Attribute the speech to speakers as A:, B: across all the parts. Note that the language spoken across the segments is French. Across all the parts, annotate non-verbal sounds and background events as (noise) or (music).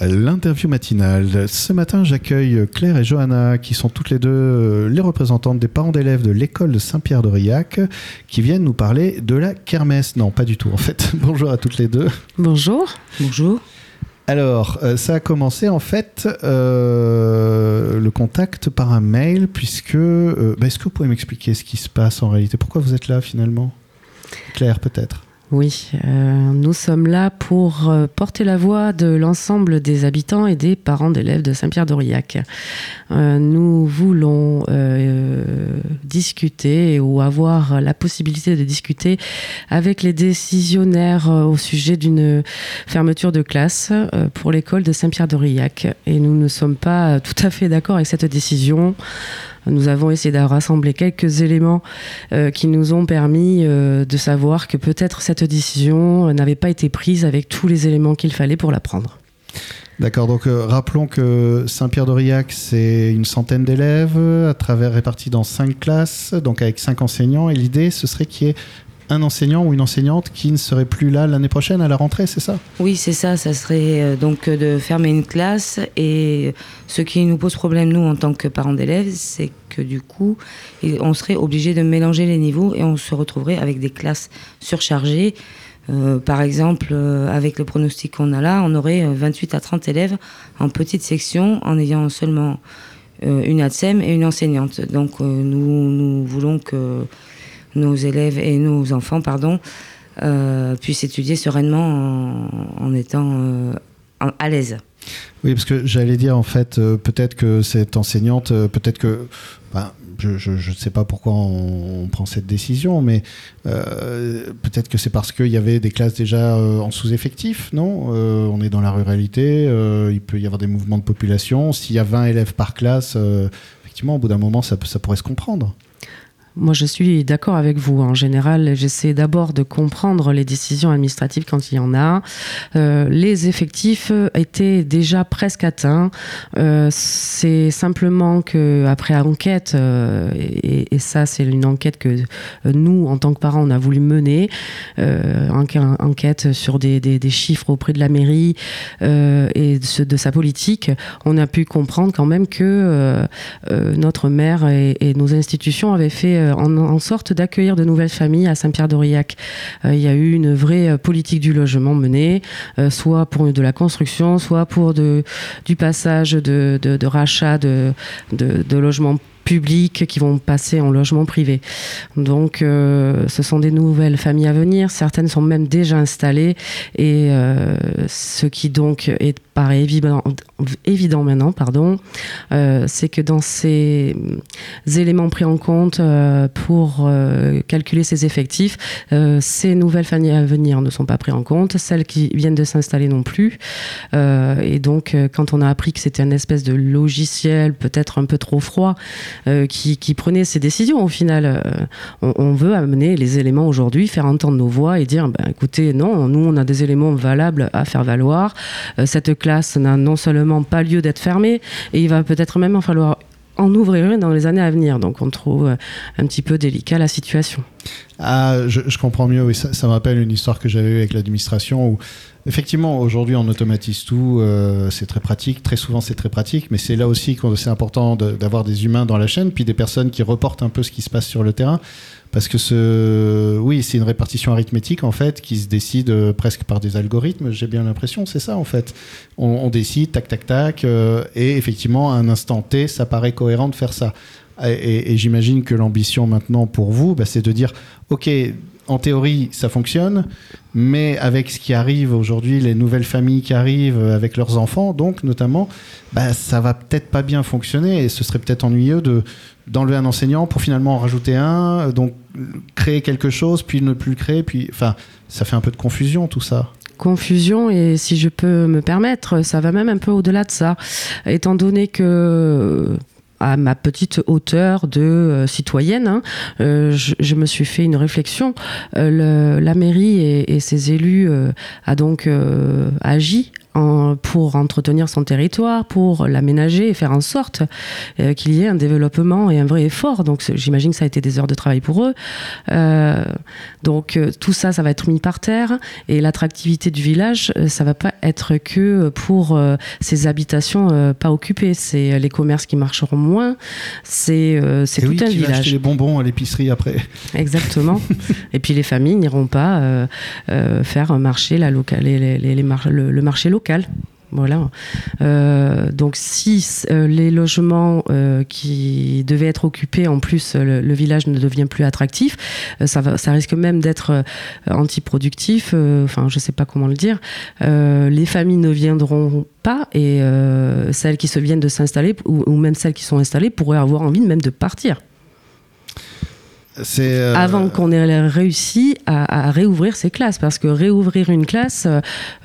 A: L'interview matinale. Ce matin, j'accueille Claire et Johanna, qui sont toutes les deux euh, les représentantes des parents d'élèves de l'école de Saint-Pierre de Riac, qui viennent nous parler de la kermesse. Non, pas du tout en fait. (laughs) Bonjour à toutes les deux.
B: Bonjour. Bonjour.
A: Alors, euh, ça a commencé en fait euh, le contact par un mail, puisque. Bah, est-ce que vous pouvez m'expliquer ce qui se passe en réalité? Pourquoi vous êtes là finalement? Claire, peut-être
B: oui, euh, nous sommes là pour euh, porter la voix de l'ensemble des habitants et des parents d'élèves de Saint-Pierre-d'Aurillac. Euh, nous voulons discuter ou avoir la possibilité de discuter avec les décisionnaires au sujet d'une fermeture de classe pour l'école de Saint-Pierre-d'Aurillac. Et nous ne sommes pas tout à fait d'accord avec cette décision. Nous avons essayé de rassembler quelques éléments euh, qui nous ont permis euh, de savoir que peut-être cette décision n'avait pas été prise avec tous les éléments qu'il fallait pour la prendre.
A: D'accord, donc euh, rappelons que Saint-Pierre-d'Aurillac, c'est une centaine d'élèves à travers répartis dans cinq classes, donc avec cinq enseignants. Et l'idée, ce serait qu'il y ait un enseignant ou une enseignante qui ne serait plus là l'année prochaine à la rentrée, c'est ça?
C: Oui, c'est ça. Ça serait euh, donc de fermer une classe. Et ce qui nous pose problème, nous, en tant que parents d'élèves, c'est que du coup, on serait obligé de mélanger les niveaux et on se retrouverait avec des classes surchargées. Euh, par exemple, euh, avec le pronostic qu'on a là, on aurait 28 à 30 élèves en petite section en ayant seulement une ATSEM et une enseignante. Donc nous, nous voulons que nos élèves et nos enfants, pardon, euh, puissent étudier sereinement en, étant euh, à l'aise.
A: Oui, parce que j'allais dire en fait, euh, peut-être que cette enseignante, peut-être que, ben, je ne sais pas pourquoi on, prend cette décision, mais peut-être que c'est parce qu'il y avait des classes déjà en sous-effectif, non? On est dans la ruralité, il peut y avoir des mouvements de population. S'il y a 20 élèves par classe, effectivement, au bout d'un moment, ça, ça pourrait se comprendre.
B: Moi, je suis d'accord avec vous. En général, j'essaie d'abord de comprendre les décisions administratives quand il y en a. Euh, les effectifs étaient déjà presque atteints. Euh, c'est simplement que après enquête, euh, et, ça, c'est une enquête que nous, en tant que parents, on a voulu mener, enquête sur des, chiffres auprès de la mairie et de, sa politique. On a pu comprendre quand même que notre maire et nos institutions avaient fait euh, en, sorte d'accueillir de nouvelles familles à Saint-Pierre-d'Aurillac. Euh, il y a eu une vraie euh, politique du logement menée, soit pour de la construction, soit pour du passage de, de, rachat de, de, logements publics qui vont passer en logement privé. Donc, ce sont des nouvelles familles à venir. Certaines sont même déjà installées et ce qui donc est paraît évident, maintenant, pardon, euh, c'est que dans ces éléments pris en compte euh, pour euh, calculer ces effectifs, ces nouvelles familles à venir ne sont pas prises en compte, celles qui viennent de s'installer non plus. et donc, quand on a appris que c'était une espèce de logiciel peut-être un peu trop froid qui, qui, prenait ces décisions, au final, on, on, veut amener les éléments aujourd'hui, faire entendre nos voix et dire, ben, écoutez, non, nous, on a des éléments valables à faire valoir. cette classe n'a non seulement pas lieu d'être fermée, et il va peut-être même en falloir en ouvrir dans les années à venir. Donc on trouve euh, un petit peu délicat la situation.
A: Ah, je, comprends mieux, oui, ça, me rappelle une histoire que j'avais eue avec l'administration où effectivement aujourd'hui on automatise tout, euh, c'est très pratique, très souvent c'est très pratique, mais c'est là aussi que c'est important d'avoir des humains dans la chaîne, puis des personnes qui reportent un peu ce qui se passe sur le terrain. Parce que ce, oui, c'est une répartition arithmétique en fait qui se décide euh, presque par des algorithmes. J'ai bien l'impression, c'est ça en fait. On, décide, tac, tac, tac, euh, et effectivement, à un instant T, ça paraît cohérent de faire ça. Et, j'imagine que l'ambition maintenant pour vous, bah, c'est de dire, ok, en théorie, ça fonctionne, mais avec ce qui arrive aujourd'hui, les nouvelles familles qui arrivent avec leurs enfants, donc notamment, bah, ça va peut-être pas bien fonctionner et ce serait peut-être ennuyeux de d'enlever un enseignant pour finalement en rajouter un, donc créer quelque chose, puis ne plus créer, puis, enfin, ça fait un peu de confusion tout ça
B: confusion et si je peux me permettre, ça va même un peu au-delà de ça, étant donné que à ma petite hauteur de euh, citoyenne, hein, euh, je, me suis fait une réflexion. Euh, la mairie et, ses élus a donc agi pour entretenir son territoire, pour l'aménager et faire en sorte euh, qu'il y ait un développement et un vrai effort. Donc j'imagine que ça a été des heures de travail pour eux. Euh, donc euh, tout ça, ça va être mis par terre et l'attractivité du village, ça va pas être que pour ces habitations pas occupées. C'est les commerces qui marcheront moins. C'est tout
A: oui,
B: un
A: qui
B: village.
A: Va acheter les bonbons à l'épicerie après.
B: Exactement. et puis les familles n'iront pas faire marcher la locale, les, les, le marché local voilà. Euh, donc si euh, les logements euh, qui devaient être occupés, en plus le, village ne devient plus attractif, ça, risque même d'être antiproductif. Enfin, je sais pas comment le dire. les familles ne viendront pas et celles qui se viennent de s'installer ou, même celles qui sont installées pourraient avoir envie même de partir. Euh, Avant qu'on ait réussi à, réouvrir ces classes. Parce que réouvrir une classe,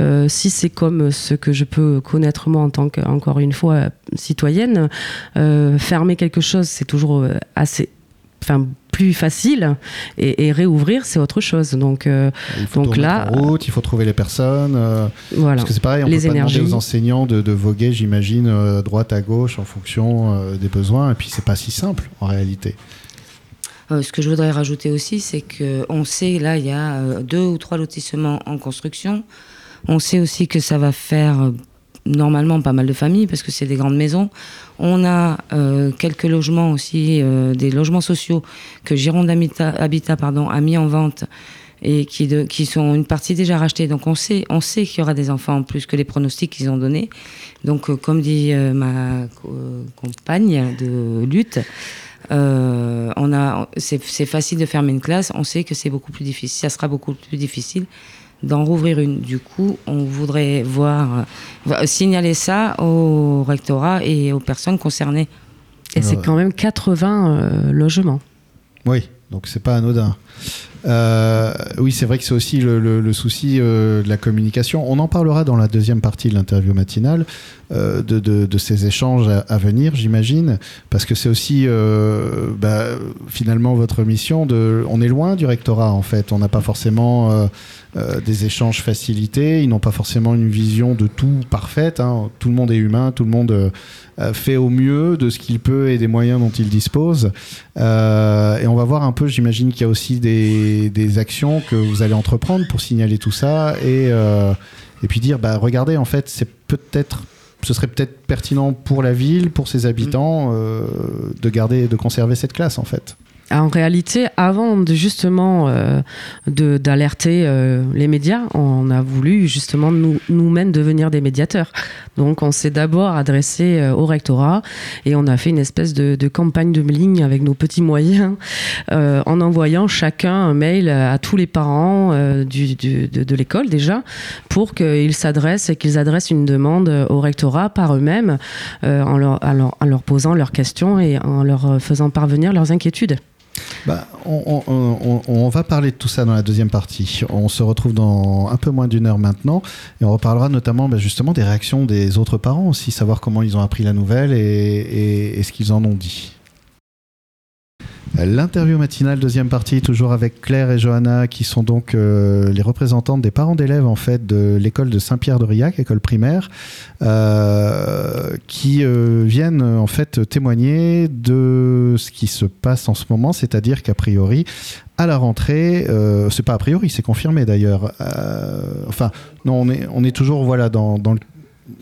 B: euh, si c'est comme ce que je peux connaître moi en tant que, encore une fois, citoyenne, euh, fermer quelque chose, c'est toujours assez. Enfin, plus facile et, réouvrir c'est autre chose donc
A: il faut
B: donc là
A: en route il faut trouver les personnes
B: voilà
A: parce que c'est pareil on
B: les
A: peut pas demander aux enseignants de, de voguer j'imagine droite à gauche en fonction des besoins et puis c'est pas si simple en réalité
C: euh, ce que je voudrais rajouter aussi, c'est qu'on sait, là, il y a euh, deux ou trois lotissements en construction. On sait aussi que ça va faire euh, normalement pas mal de familles parce que c'est des grandes maisons. On a quelques logements aussi, des logements sociaux que Gironde Habitat, a mis en vente et qui sont une partie déjà rachetée. Donc on sait, on sait qu'il y aura des enfants en plus que les pronostics qu'ils ont donnés. Donc comme dit ma compagne de lutte, euh, on a, c'est, facile de fermer une classe. On sait que c'est beaucoup plus difficile. Ça sera beaucoup plus difficile d'en rouvrir une. Du coup, on voudrait voir euh, signaler ça au rectorat et aux personnes concernées.
B: Et c'est quand même 80 euh, logements.
A: Oui, donc c'est pas anodin. Euh, oui, c'est vrai que c'est aussi le, souci euh, de la communication. On en parlera dans la deuxième partie de l'interview matinale euh, de, ces échanges à, venir, j'imagine, parce que c'est aussi bah, finalement votre mission. On est loin du rectorat en fait. On n'a pas forcément des échanges facilités. Ils n'ont pas forcément une vision de tout parfaite. Hein. Tout le monde est humain. Tout le monde fait au mieux de ce qu'il peut et des moyens dont il dispose. et on va voir un peu. J'imagine qu'il y a aussi des des, actions que vous allez entreprendre pour signaler tout ça et, euh, et puis dire bah, regardez, en fait, c'est peut-être ce serait peut-être pertinent pour la ville, pour ses habitants, euh, de garder, de conserver cette classe en fait.
B: En réalité, avant de justement euh, d'alerter euh, les médias, on a voulu justement nous, nous-mêmes devenir des médiateurs. Donc on s'est d'abord adressé euh, au rectorat et on a fait une espèce de, campagne de ligne avec nos petits moyens (laughs) en envoyant chacun un mail à tous les parents de, l'école déjà pour qu'ils s'adressent et qu'ils adressent une demande au rectorat par eux-mêmes en leur posant leurs questions et en leur faisant parvenir leurs inquiétudes.
A: Bah, on, va parler de tout ça dans la deuxième partie. On se retrouve dans un peu moins d'une heure maintenant et on reparlera notamment bah, justement des réactions des autres parents aussi, savoir comment ils ont appris la nouvelle et ce qu'ils en ont dit. L'interview matinale, deuxième partie, toujours avec Claire et Johanna, qui sont donc euh, les représentantes des parents d'élèves en fait de l'école de Saint-Pierre-de-Riac, école primaire, euh, qui euh, viennent en fait témoigner de ce qui se passe en ce moment, c'est-à-dire qu'a priori, à la rentrée, c'est pas a priori, c'est confirmé d'ailleurs. enfin, non, on est, on est toujours voilà dans, dans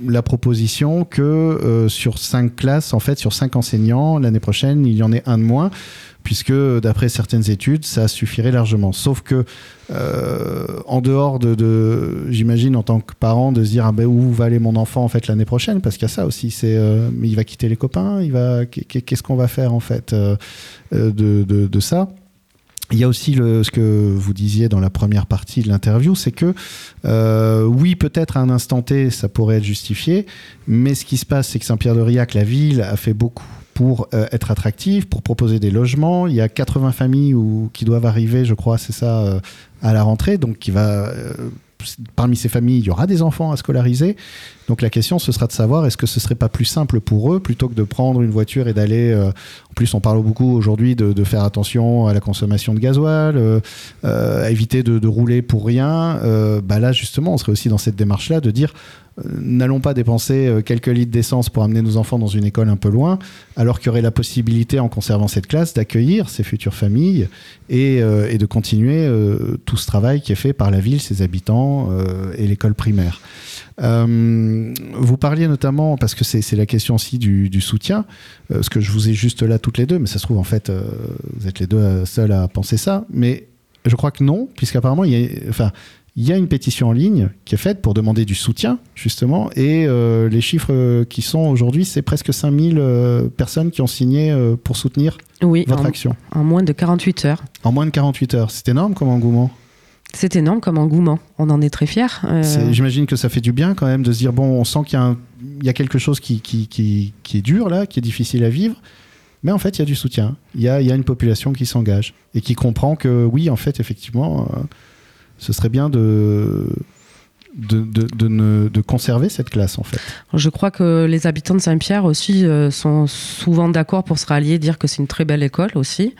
A: la proposition que sur cinq classes, en fait, sur cinq enseignants, l'année prochaine, il y en ait un de moins puisque d'après certaines études, ça suffirait largement. Sauf que euh, en dehors de, j'imagine en tant que parent, de se dire ah ben, où va aller mon enfant en fait l'année prochaine, parce qu'il y a ça aussi, c'est euh, il va quitter les copains, il va, qu'est-ce qu'on va faire en fait euh, de, de, ça? Il y a aussi le, ce que vous disiez dans la première partie de l'interview, c'est que oui, peut-être à un instant T, ça pourrait être justifié, mais ce qui se passe, c'est que Saint-Pierre-de-Riac, la ville, a fait beaucoup pour euh, être attractive, pour proposer des logements. Il y a 80 familles qui doivent arriver, je crois, c'est ça, euh, à la rentrée. Donc, qui va, euh, parmi ces familles, il y aura des enfants à scolariser. Donc, la question, ce sera de savoir est-ce que ce serait pas plus simple pour eux, plutôt que de prendre une voiture et d'aller. en plus, on parle beaucoup aujourd'hui de, faire attention à la consommation de gasoil, à éviter de, rouler pour rien. bah là, justement, on serait aussi dans cette démarche-là de dire n'allons pas dépenser quelques litres d'essence pour amener nos enfants dans une école un peu loin, alors qu'il y aurait la possibilité, en conservant cette classe, d'accueillir ces futures familles et, et de continuer tout ce travail qui est fait par la ville, ses habitants et l'école primaire. Euh, vous parliez notamment, parce que c'est la question aussi du, soutien, euh, parce que je vous ai juste là toutes les deux, mais ça se trouve en fait, euh, vous êtes les deux seuls à penser ça, mais je crois que non, puisqu'apparemment, il y a, enfin, il y a une pétition en ligne qui est faite pour demander du soutien, justement, et les chiffres qui sont aujourd'hui, c'est presque 5000 personnes qui ont signé pour soutenir votre action.
B: En moins de 48 heures.
A: En moins de 48 heures. C'est énorme comme engouement.
B: C'est énorme comme engouement. On en est très fiers.
A: Euh. J'imagine que ça fait du bien quand même de se dire bon, on sent qu'il y, a quelque chose qui, qui, est dur là, qui est difficile à vivre. Mais en fait, il y a du soutien. Il y a, une population qui s'engage et qui comprend que oui, en fait, effectivement, euh, ce serait bien de, de, de, conserver cette classe en fait.
B: Je crois que les habitants de Saint-Pierre aussi euh, sont souvent d'accord pour se rallier, dire que c'est une très belle école aussi.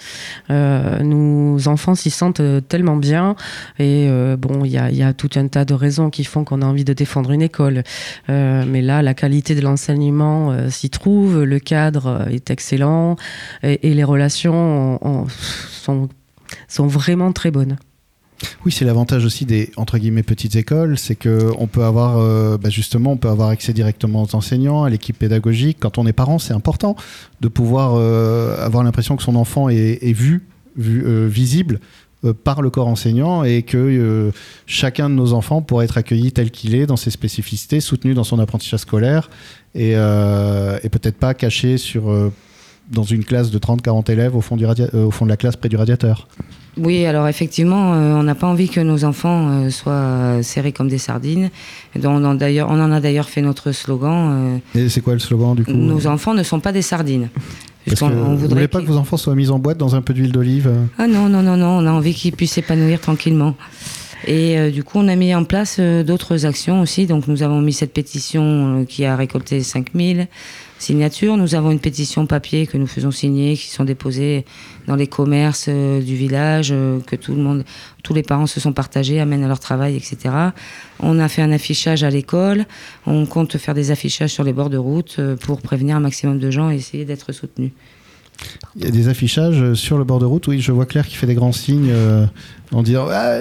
B: Euh, nos enfants s'y sentent euh, tellement bien et bon, il y a, y a, tout un tas de raisons qui font qu'on a envie de défendre une école. mais là, la qualité de l'enseignement s'y trouve, le cadre est excellent et, les relations sont, sont vraiment très bonnes.
A: Oui, c'est l'avantage aussi des entre guillemets petites écoles, c'est que on peut avoir euh, bah, justement, on peut avoir accès directement aux enseignants, à l'équipe pédagogique. Quand on est parent, c'est important de pouvoir euh, avoir l'impression que son enfant est, vu, euh, visible par le corps enseignant et que chacun de nos enfants pourrait être accueilli tel qu'il est dans ses spécificités, soutenu dans son apprentissage scolaire et, et peut-être pas caché sur dans une classe de 30-40 élèves au fond, du au fond de la classe près du radiateur.
C: Oui, alors effectivement, euh, on n'a pas envie que nos enfants euh, soient serrés comme des sardines. On en, d'ailleurs, on en a d'ailleurs fait notre slogan.
A: Euh, Et c'est quoi le slogan du coup
C: Nos enfants ne sont pas des sardines.
A: Parce on, on vous voulez pas que vos enfants soient mis en boîte dans un peu d'huile d'olive
C: Ah non, non, non, non, on a envie qu'ils puissent s'épanouir tranquillement. Et du coup, on a mis en place d'autres actions aussi. Donc, nous avons mis cette pétition qui a récolté 5000 signatures. Nous avons une pétition papier que nous faisons signer, qui sont déposées dans les commerces euh, du village, euh, que tous les parents se sont partagés, amènent à leur travail, etc. On a fait un affichage à l'école. On compte faire des affichages sur les bords de route euh, pour prévenir un maximum de gens et essayer d'être soutenus.
A: Il y a des affichages sur le bord de route. Oui, je vois Claire qui fait des grands signes euh, en disant. Ah,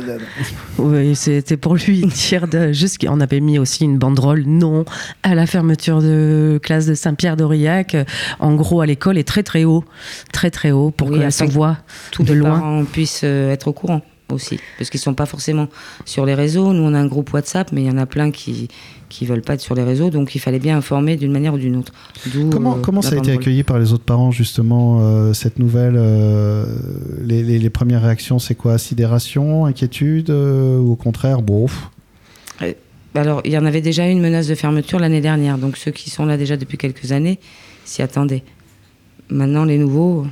B: oui, c'était pour lui dire de, juste qu'on avait mis aussi une banderole non à la fermeture de classe de Saint-Pierre d'Aurillac. En gros, à l'école est très très haut, très très haut pour que s'en voit
C: tout de loin. puissent euh, être au courant aussi, parce qu'ils sont pas forcément sur les réseaux. Nous, on a un groupe WhatsApp, mais il y en a plein qui qui veulent pas être sur les réseaux, donc il fallait bien informer d'une manière ou d'une autre.
A: Comment, euh, comment ça a été accueilli par les autres parents justement euh, cette nouvelle euh, les, les, premières réactions, c'est quoi? Sidération, inquiétude ou au contraire, bon
C: Alors, il y en avait déjà eu une menace de fermeture l'année dernière, donc ceux qui sont là déjà depuis quelques années s'y attendaient. Maintenant, les nouveaux.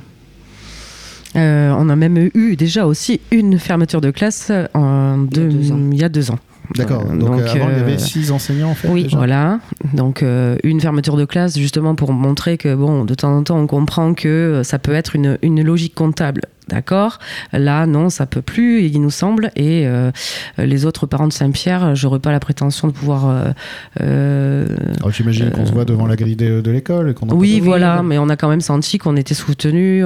B: On a même eu déjà aussi une fermeture de classe en il y a deux ans.
A: D'accord. Euh, donc, avant, il y avait euh, six enseignants en fait.
B: Oui, voilà. Donc euh, une fermeture de classe justement pour montrer que bon, de temps en temps, on comprend que ça peut être une, une logique comptable. D'accord Là, non, ça peut plus, il nous semble. Et les autres parents de Saint-Pierre, j'aurais pas la prétention de pouvoir.
A: Euh, J'imagine qu'on se voit devant la grille de, l'école.
B: Oui, voilà, mais on a quand même senti qu'on était soutenus.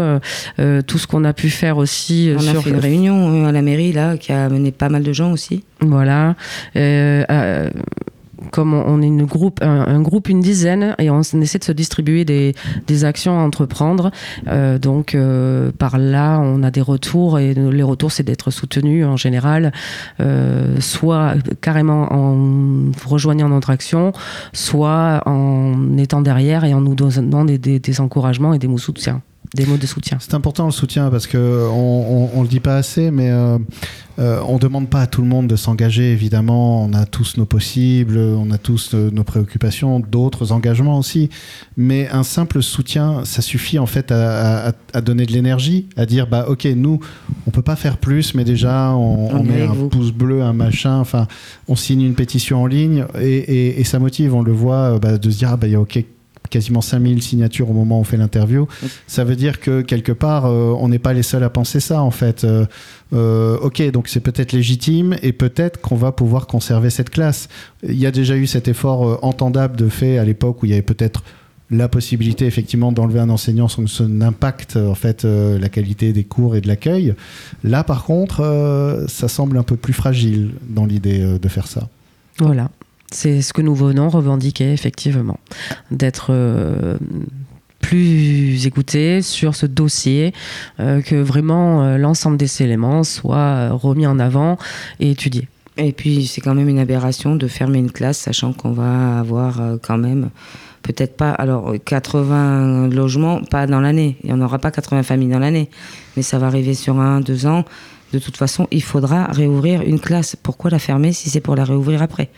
B: tout ce qu'on a pu faire aussi.
C: On
B: sur...
C: a fait une réunion à la mairie là, qui a amené pas mal de gens aussi.
B: Voilà. Euh, euh, comme on est une groupe, un, groupe, une dizaine, et on, essaie de se distribuer des, actions à entreprendre. Euh, donc par là, on a des retours, et les retours, c'est d'être soutenu en général, soit carrément en rejoignant notre action, soit en étant derrière et en nous donnant des, encouragements et des mots de soutien des mots de soutien.
A: C'est important le soutien parce que on, on, le dit pas assez, mais euh, euh, on demande pas à tout le monde de s'engager. Évidemment, on a tous nos possibles, on a tous euh, nos préoccupations, d'autres engagements aussi. Mais un simple soutien, ça suffit en fait à, donner de l'énergie, à dire bah ok, nous, on peut pas faire plus, mais déjà on, met un pouce bleu, un machin. Enfin, on signe une pétition en ligne et, ça motive. On le voit bah, de se dire ah bah ok quasiment 5000 signatures au moment où on fait l'interview. Ça veut dire que quelque part, on n'est pas les seuls à penser ça en fait. ok, donc c'est peut-être légitime et peut-être qu'on va pouvoir conserver cette classe. Il y a déjà eu cet effort entendable de fait à l'époque où il y avait peut-être la possibilité effectivement d'enlever un enseignant sans que ça n'impacte en fait euh, la qualité des cours et de l'accueil. Là par contre, euh, ça semble un peu plus fragile dans l'idée euh, de faire ça.
B: Voilà, c'est ce que nous venons revendiquer effectivement, d'être plus écoutés sur ce dossier, que vraiment l'ensemble des éléments soient remis en avant et étudiés.
C: Et puis c'est quand même une aberration de fermer une classe, sachant qu'on va avoir quand même peut-être pas, alors 80 logements, pas dans l'année, il n'y en aura pas 80 familles dans l'année, mais ça va arriver sur un, deux ans. De toute façon, il faudra réouvrir une classe. Pourquoi la fermer si c'est pour la réouvrir après?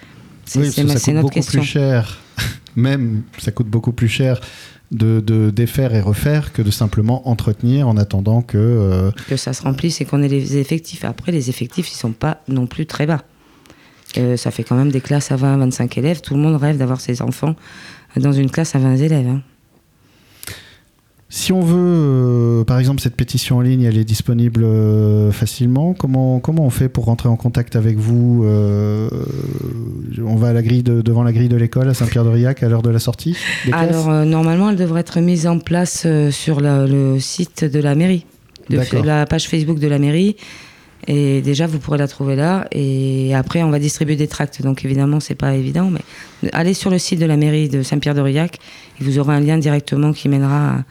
A: C'est oui, ça coûte notre beaucoup question. plus cher, (laughs) même ça coûte beaucoup plus cher de, défaire et refaire que de simplement entretenir en attendant que... Euh,
C: que ça se remplisse et qu'on ait les effectifs. Après, les effectifs, ils sont pas non plus très bas. Euh, ça fait quand même des classes à 20, 25 élèves. Tout le monde rêve d'avoir ses enfants dans une classe à 20 élèves. Hein.
A: Si on veut, euh, par exemple, cette pétition en ligne, elle est disponible facilement. Comment, comment on fait pour rentrer en contact avec vous On va à la grille devant la grille de l'école à Saint-Pierre-de-Riac à l'heure de la sortie
C: Alors, normalement, elle devrait être mise en place sur le site de la mairie, de la page Facebook de la mairie. Et déjà, vous pourrez la trouver là. Et après, on va distribuer des tracts. Donc, évidemment, c'est pas évident. Mais allez sur le site de la mairie de Saint-Pierre-de-Riac et vous aurez un lien directement qui mènera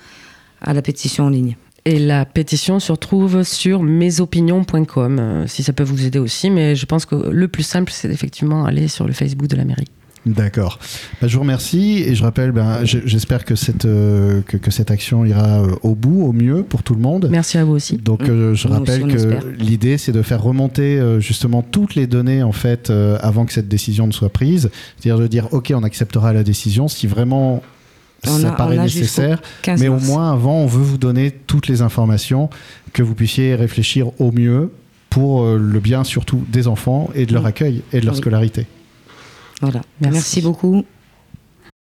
C: à, la pétition en ligne.
B: Et la pétition se retrouve sur mesopinions.com, euh, si ça peut vous aider aussi. Mais je pense que le plus simple, c'est effectivement aller sur le Facebook de la mairie.
A: D'accord. Bah, je vous remercie et je rappelle, ben, j'espère que cette, euh, que, cette action ira euh, au bout, au mieux pour tout le monde.
B: Merci à vous aussi.
A: Donc euh, je rappelle que l'idée c'est de faire remonter justement toutes les données en fait avant que cette décision ne soit prise. C'est-à-dire de dire ok on acceptera la décision si vraiment ça paraît nécessaire, mais au moins avant on veut vous donner toutes les informations que vous puissiez réfléchir au mieux pour le bien surtout des enfants et de leur accueil et de leur scolarité.
C: Voilà. Merci, beaucoup.